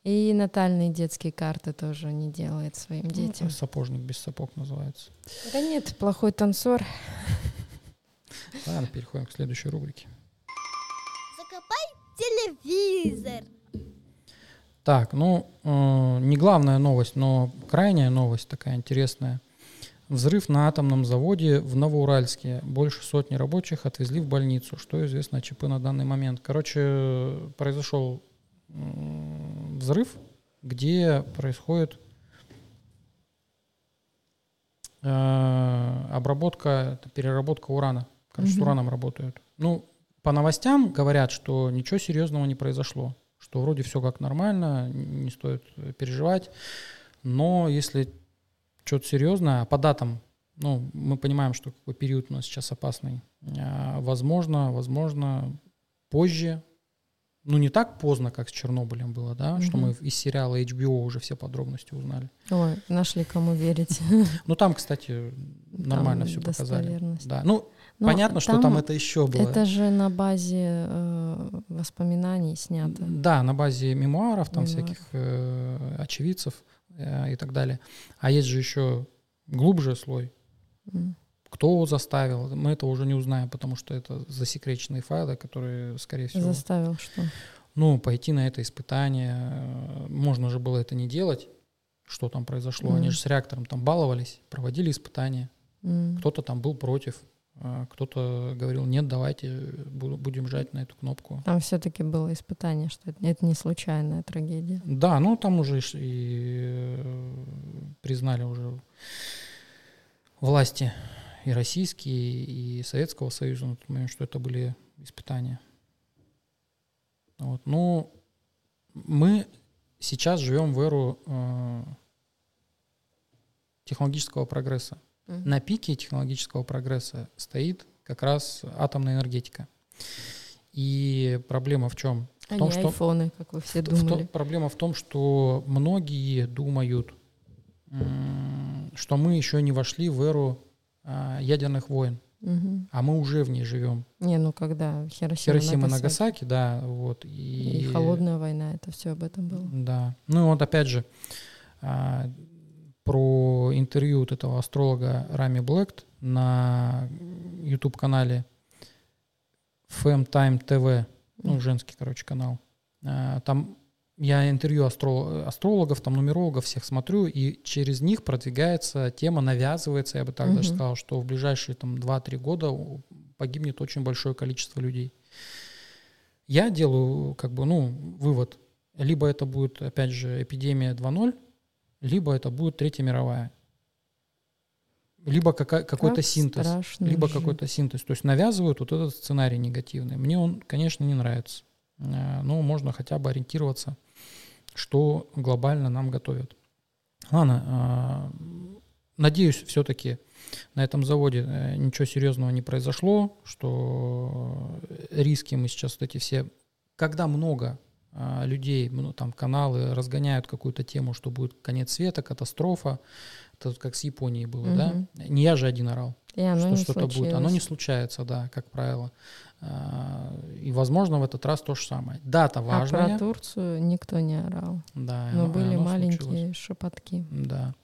И натальные детские карты тоже не делает своим Ну, детям. сапожник без сапог называется. Да нет, плохой танцор. Ладно, переходим к следующей рубрике. Закопай телевизор. Так, ну, э, не главная новость, но крайняя новость такая интересная. Взрыв на атомном заводе в Новоуральске. Больше сотни рабочих отвезли в больницу. Что известно о ЧП на данный момент? Короче, произошел взрыв, где происходит э, обработка, переработка урана. Короче, с Мгм. ураном работают. Ну, по новостям говорят, что ничего серьезного не произошло, что вроде все как нормально, не стоит э, переживать. Но если что-то серьезное, а по датам, ну, мы понимаем, что какой период у нас сейчас опасный. А, Возможно, возможно, позже, ну, не так поздно, как с Чернобылем было, да, что Мгм. мы из сериала HBO уже все подробности узнали. Ой, нашли кому верить. Ну, там, кстати, нормально Там все показали. Да, ну, Но понятно, что там это еще было. Это же на базе э, воспоминаний снято. Да, на базе мемуаров, там Мемуаров. всяких э, очевидцев э, и так далее. А есть же еще глубже слой. М. Кто заставил, мы это уже не узнаем, потому что это засекреченные файлы, которые, скорее всего, Заставил что? ну, пойти на это испытание. э, Можно же было это не делать, что там произошло. Они Мгм. же с реактором там баловались, проводили испытания. М. Кто-то там был против. а кто-то говорил, нет, давайте будем жать на эту кнопку. Там все-таки было испытание, что это, это не случайная трагедия. Да, ну там уже и э, признали уже власти и российские, и Советского Союза на тот момент, что это были испытания. Вот. Ну, мы сейчас живем в эру э, технологического прогресса. Mm-hmm. На пике технологического прогресса стоит как раз атомная энергетика. И проблема в чем? В том, что, айфоны, как вы все думали. В, проблема в том, что многие думают, что мы еще не вошли в эру а, ядерных войн. Угу. А мы уже в ней живем. Не, ну когда Хиросима, Хиросима Нагасаки, да, вот. И... и холодная война, это все об этом было. Да. Ну вот опять же, а, про интервью вот этого астролога Рами Блэкт на YouTube-канале Time TV, ну, женский, короче, канал. А, там я интервью астро, астрологов, там нумерологов всех смотрю, и через них продвигается тема, навязывается, я бы так угу. даже сказал, что в ближайшие там 2-3 года погибнет очень большое количество людей. Я делаю как бы, ну, вывод. Либо это будет, опять же, эпидемия 2.0, либо это будет Третья мировая. Либо какая, какой-то как синтез. Либо какой-то синтез. То есть навязывают вот этот сценарий негативный. Мне он, конечно, не нравится. Э, но можно хотя бы ориентироваться что глобально нам готовят. Ладно, а, надеюсь, все-таки на этом заводе э, ничего серьезного не произошло, что риски мы сейчас вот эти все... Когда много людей, ну, там каналы разгоняют какую-то тему, что будет конец света, катастрофа, это как с Японией было, угу. да? Не я же один орал, и оно что что-то будет. Оно не случается, да, как правило. А, и, возможно, в этот раз то же самое. Дата важная. А про Турцию никто не орал. Да, Но были маленькие случилось. шепотки. Да.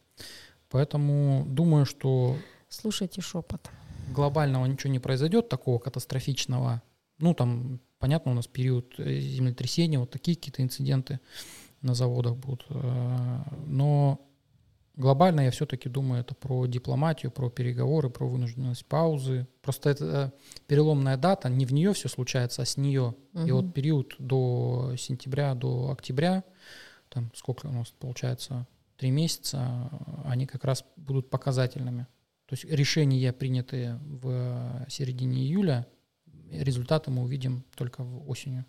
Поэтому думаю, что... Слушайте шепот. Глобального ничего не произойдет, такого катастрофичного. Ну, там, понятно, у нас период э, землетрясения, вот такие какие-то инциденты на заводах будут. Э, но Глобально я все-таки думаю, это про дипломатию, про переговоры, про вынужденность паузы. Просто это э, переломная дата, не в нее все случается, а с нее. Угу. И вот период до сентября, до октября, там сколько у нас получается, три месяца, они как раз будут показательными. То есть решения, принятые в середине июля, результаты мы увидим только в осенью.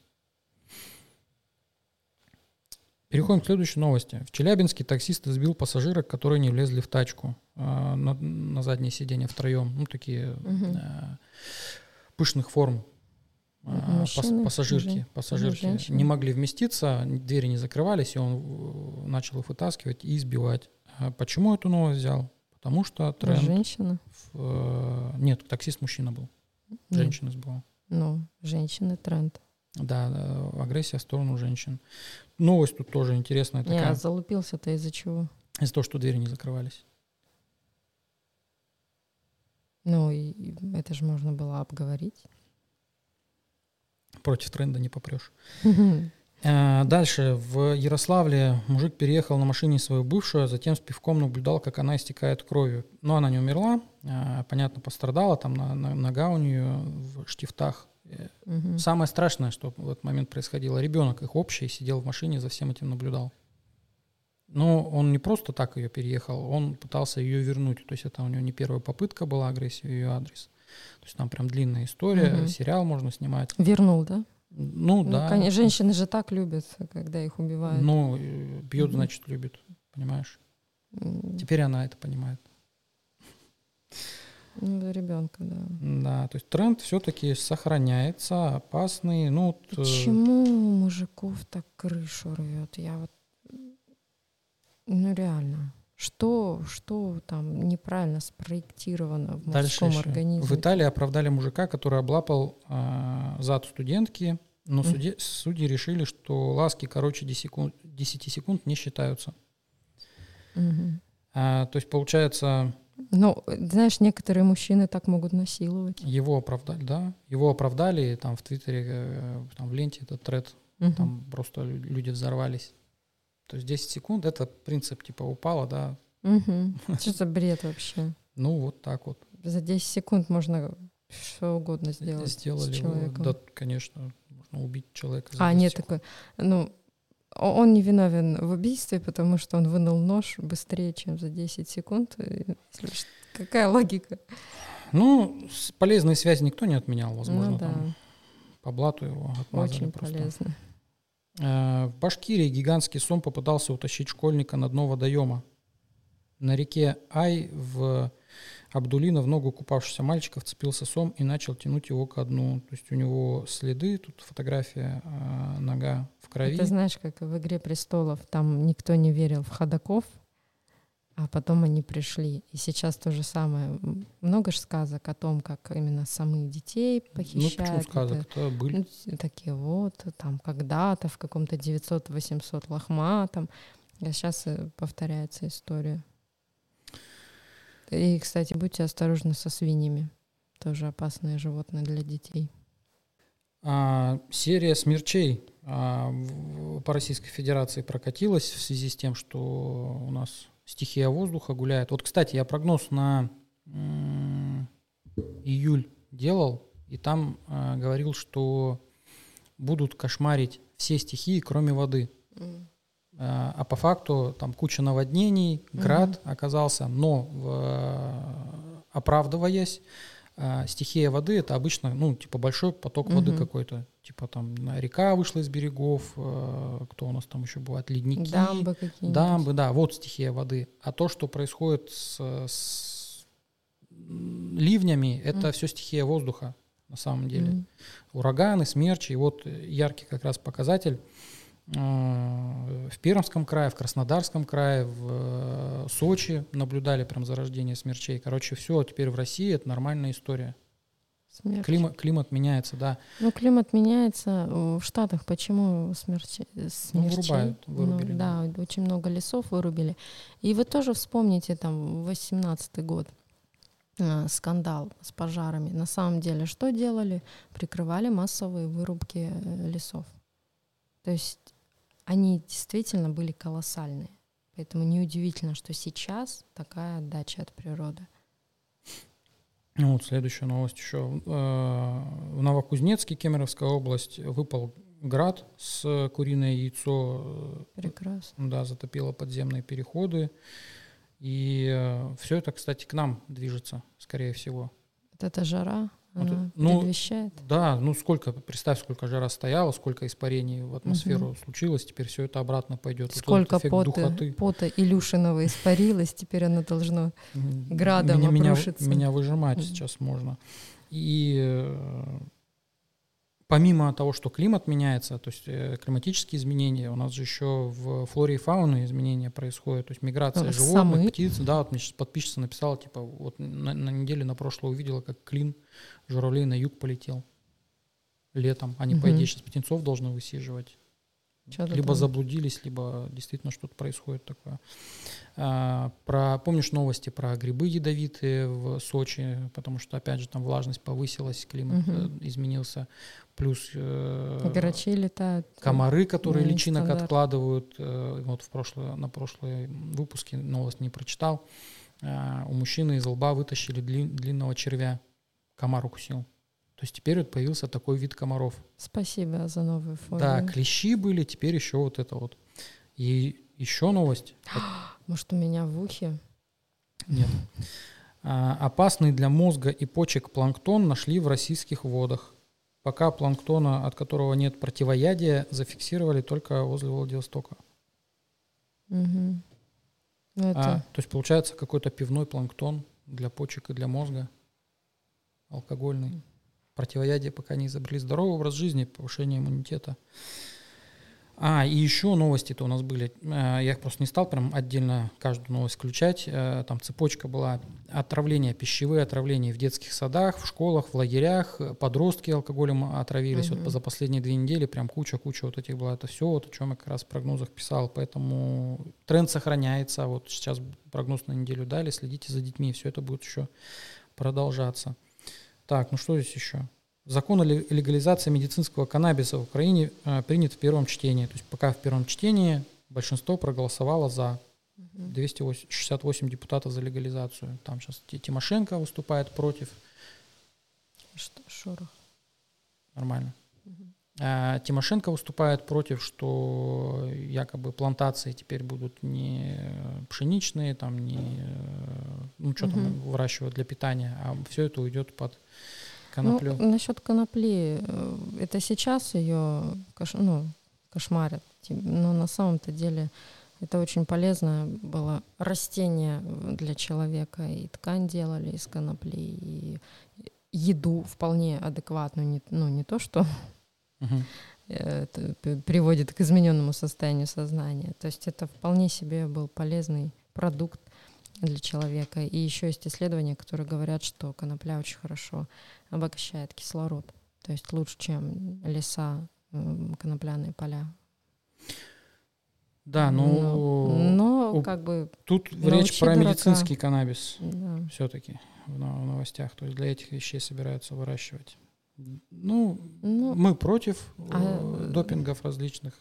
Переходим к следующей новости. В Челябинске таксист избил пассажирок, которые не влезли в тачку э, на, на заднее сиденье втроем. Ну, такие угу. э, пышных форм э, Мужчины, пассажирки, уже, пассажирки уже не могли вместиться, двери не закрывались, и он начал их вытаскивать и избивать. А почему эту новость взял? Потому что тренд... Женщина? В, э, нет, таксист мужчина был. Женщина сбила. Ну, женщины тренд. Да, агрессия в сторону женщин. Новость тут тоже интересная такая. Я залупился-то из-за чего? Из-за того, что двери не закрывались. Ну, и это же можно было обговорить. Против тренда не попрешь. А, дальше. В Ярославле мужик переехал на машине свою бывшую, а затем с пивком наблюдал, как она истекает кровью. Но она не умерла, а, понятно, пострадала, там на, на, нога у нее в штифтах Угу. Самое страшное, что в этот момент происходило, ребенок их общий сидел в машине, за всем этим наблюдал. Но он не просто так ее переехал, он пытался ее вернуть. То есть это у него не первая попытка была агрессии в ее адрес. То есть там прям длинная история, угу. сериал можно снимать. Вернул, да? Ну, ну да. Конечно, женщины же так любят, когда их убивают. Ну, э, бьет, угу. значит, любит, понимаешь? Теперь она это понимает. Ну, ребенка, да. Да, то есть тренд все-таки сохраняется, опасный. Ну, вот, э, Почему мужиков так крышу рвет? Я вот, ну реально, что, что там неправильно спроектировано в Дальше мужском организме? В Италии оправдали мужика, который облапал э, зад студентки, но mm. судьи, судьи решили, что ласки короче 10 секунд, 10 секунд не считаются. Mm-hmm. А, то есть получается ну, знаешь, некоторые мужчины так могут насиловать. Его оправдали, да. Его оправдали, там в Твиттере, э, там в ленте этот тред, там просто люди взорвались. То есть 10 секунд, это принцип типа упало, да. Угу. Что за бред вообще? Ну, вот так вот. За 10 секунд можно что угодно сделать Сделали с его. человеком. Да, конечно, можно убить человека. за а, 10 нет, секунд. такой, ну, он не виновен в убийстве, потому что он вынул нож быстрее, чем за 10 секунд. Ш- Какая логика? Ну, полезные связи никто не отменял, возможно, ну да, там по блату его отмазали очень просто. полезно. Э, В Башкирии гигантский сом попытался утащить школьника на дно водоема. На реке Ай в Абдулино в ногу купавшегося мальчика вцепился сом и начал тянуть его ко дну. То есть у него следы, тут фотография, э, нога в крови. Это знаешь, как в «Игре престолов», там никто не верил в ходаков, а потом они пришли. И сейчас то же самое. Много же сказок о том, как именно самых детей ну, похищают. почему Это- сказок? Это были. Ну, такие вот, там когда-то в каком-то 900-800 лохматом. А сейчас э, повторяется история. И, кстати, будьте осторожны со свиньями. Тоже опасные животные для детей. А, серия смерчей а, в- по Российской Федерации прокатилась в связи с тем, что у нас стихия воздуха гуляет. Вот, кстати, я прогноз на июль делал, и там а, говорил, что будут кошмарить все стихии, кроме воды. А а по факту там куча наводнений, град оказался, но в- оправдываясь, а, стихия воды это обычно, ну, типа большой поток воды Мгм. какой-то. Типа там река вышла из берегов, э, кто у нас там еще бывает, ледники. Дамбы какие-нибудь. Дамбы, да, вот стихия воды. А то, что происходит с, с ливнями, это Мгм. все стихия воздуха на самом деле Мгм. ураганы, смерчи. И вот яркий как раз показатель в Пермском крае, в Краснодарском крае, в э, Сочи наблюдали прям зарождение смерчей. Короче, все, теперь в России это нормальная история. Смерч. Климат, климат меняется, да. Ну, климат меняется. В Штатах почему смерчи, смерчей? вырубают, Ну, вырубили, да, очень много лесов вырубили. И вы тоже вспомните там 18 год э, скандал с пожарами. На самом деле, что делали? Прикрывали массовые вырубки э, лесов. То есть они действительно были колоссальные. Поэтому неудивительно, что сейчас такая отдача от природы. Ну, вот следующая новость еще. Э, В Новокузнецке, Кемеровская область, выпал град с куриное яйцо э, Прекрасно. да, затопило подземные переходы. И все это, кстати, к нам движется, скорее всего. Вот эта жара, она ну, предвещает. Да, ну сколько, представь, сколько жара стояла, сколько испарений в атмосферу случилось, теперь все это обратно пойдет. Вот Сколько эффект пота, духоты. пота Илюшиного испарилось, теперь оно должно градом меня, меня, обрушиться. меня выжимать Мгм. сейчас можно. И э, помимо того, что климат меняется, то есть э, климатические изменения, у нас же еще в флоре и фауне изменения происходят, то есть миграция Ну, животных, птиц. Да, вот мне сейчас подписчица написала, типа, вот на, на неделе на прошлое увидела, как клин журавлей на юг полетел летом. Они, по Мгм. идее, сейчас птенцов должны высиживать. Чё-то либо там. заблудились, либо действительно что-то происходит такое. А, про, помнишь новости про грибы ядовитые в Сочи, потому что, опять же, там влажность повысилась, климат э, изменился, плюс э, Грачи летают. комары, которые Ну, личинок стандарт. откладывают. э, вот в прошлое, на прошлой выпуске новость не прочитал. А, у мужчины из лба вытащили длин- длинного червя, комар укусил. То есть теперь вот появился такой вид комаров. Спасибо за новую фобию. Да, клещи были, теперь еще вот это вот. И еще новость. Может, у меня в ухе? Нет. А, опасный для мозга и почек планктон нашли в российских водах. Пока планктона, от которого нет противоядия, зафиксировали только возле Владивостока. Мгм. Ну, А, это то есть получается какой-то пивной планктон для почек и для мозга. Алкогольный. Противоядие пока не изобрели. Здоровый образ жизни, повышение иммунитета. А, и еще новости-то у нас были. Э, Я их просто не стал прям отдельно каждую новость включать. Э, Там цепочка была. Отравления, пищевые отравления в детских садах, в школах, в лагерях. Подростки алкоголем отравились. Мгм. Вот за последние две недели прям куча-куча вот этих было. Это все, вот о чем я как раз в прогнозах писал. Поэтому тренд сохраняется. Вот сейчас прогноз на неделю дали. Следите за детьми. Все это будет еще продолжаться. Так, ну что здесь еще? Закон о ле- легализации медицинского каннабиса в Украине э, принят в первом чтении. То есть пока в первом чтении большинство проголосовало за 268 депутатов за легализацию. Там сейчас Тимошенко выступает против. что, шорох. Нормально. А Тимошенко выступает против, что якобы плантации теперь будут не пшеничные, там не ну что там Мгм. выращивают для питания, а все это уйдет под коноплю. Ну, насчет конопли, э, это сейчас ее ну, кошмарят. Но на самом-то деле это очень полезное было растение для человека. И ткань делали из конопли, и еду вполне адекватную. Не, ну, не то, что Это приводит к измененному состоянию сознания. То есть это вполне себе был полезный продукт для человека. И еще есть исследования, которые говорят, что конопля очень хорошо обогащает кислород. То есть лучше, чем леса, конопляные поля. Да, ну но, у- как бы, тут речь про дурака. медицинский каннабис да. все-таки но- в новостях. То есть для этих вещей собираются выращивать. Ну, Ну, мы против э, а- допингов различных.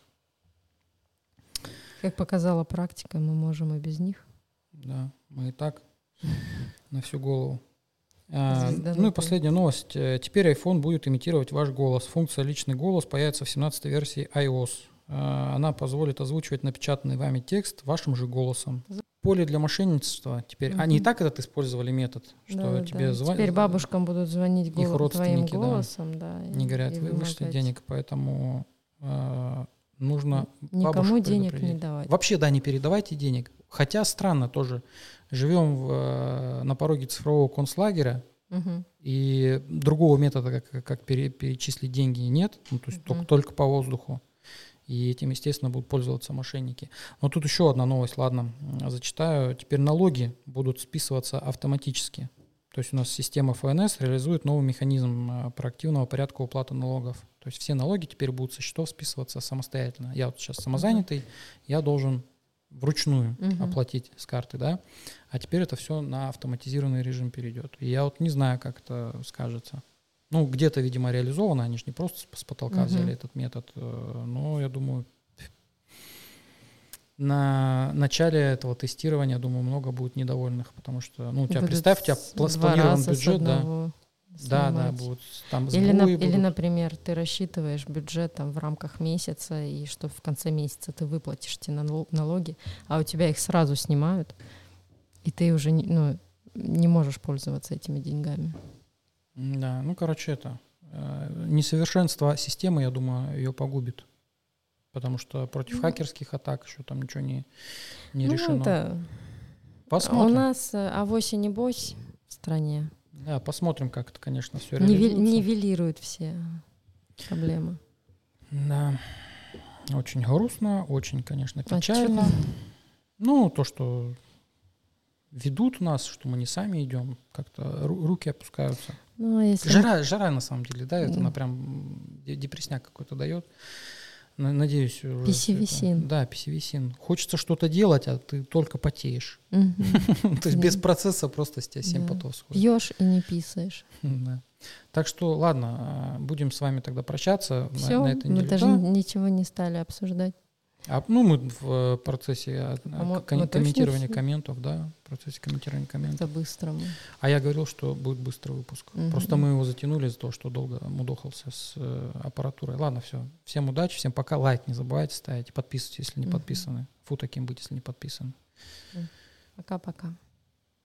как показала практика, мы можем и без них. Да, мы и так на всю голову. А, ну и последняя новость. Э, Теперь iPhone будет имитировать ваш голос. Функция «Личный голос» появится в 17 версии iOS. А, Она позволит озвучивать напечатанный вами текст вашим же голосом. Поле для мошенничества теперь. Они и так этот использовали метод, что Да-да-да. тебе звонят. Теперь бабушкам будут звонить их гол- твоим родственники, да. голосом, да. Не говорят, вы вышли денег, поэтому а, нужно Никому денег не давать. Вообще, да, не передавайте денег. Хотя странно тоже. Живем в, э, на пороге цифрового концлагеря, Мгм. и другого метода, как, как пере- перечислить деньги, нет. Ну, то есть Мгм. только, только по воздуху. И этим, естественно, будут пользоваться мошенники. Но тут еще одна новость, ладно, зачитаю. Теперь налоги будут списываться автоматически. То есть у нас система ФНС реализует новый механизм э, проактивного порядка уплаты налогов. То есть все налоги теперь будут со счетов списываться самостоятельно. Я вот сейчас самозанятый, я должен вручную Мгм. оплатить с карты, да, а теперь это все на автоматизированный режим перейдет. И я вот не знаю, как это скажется. Ну, где-то, видимо, реализовано, они же не просто с- потолка Мгм. взяли этот метод, э, но я думаю, на начале этого тестирования, думаю, много будет недовольных, потому что, ну, у тебя, Будут представь, у тебя спланирован бюджет, да, да, да, будут там Или, на- сбои или, будут. например, ты рассчитываешь бюджет там, в рамках месяца, и что в конце месяца ты выплатишь те нал- налоги, а у тебя их сразу снимают, и ты уже не, ну, не можешь пользоваться этими деньгами. Да, ну, короче, это э, несовершенство системы, я думаю, ее погубит. Потому что против Ну. хакерских атак еще там ничего не, не ну, решено. это Посмотрим. у нас э, авось и небось в стране Да, посмотрим, как это, конечно, все нивель- нивелирует все проблемы. Да. Очень грустно, очень, конечно, А печально. ты- Ну, то, что ведут нас, что мы не сами идем, как-то ру- руки опускаются. Ну, а если Жара, жара на самом деле, да, это Да. она прям депресняк какой-то дает. На- Надеюсь, уже Писевисин. Да, писевисин. Хочется что-то делать, а ты только потеешь. То есть без процесса просто с тебя 7 Да. потов сходит. пьешь и не писаешь. Так что, ладно, а, будем с вами тогда прощаться Все, мы даже Да. ничего не стали обсуждать. А, ну, мы в э, процессе а, А мы- кон- мы комментирования все? комментов, да, в процессе комментирования комментов. Это быстро мы. А я говорил, что будет быстрый выпуск. Мгм. Просто мы его затянули из-за того, что долго мудохался с э, аппаратурой. Ладно, все. Всем удачи, всем пока. Лайк не забывайте ставить. Подписывайтесь, если не Мгм. подписаны. Фу таким быть, если не подписаны. Пока-пока.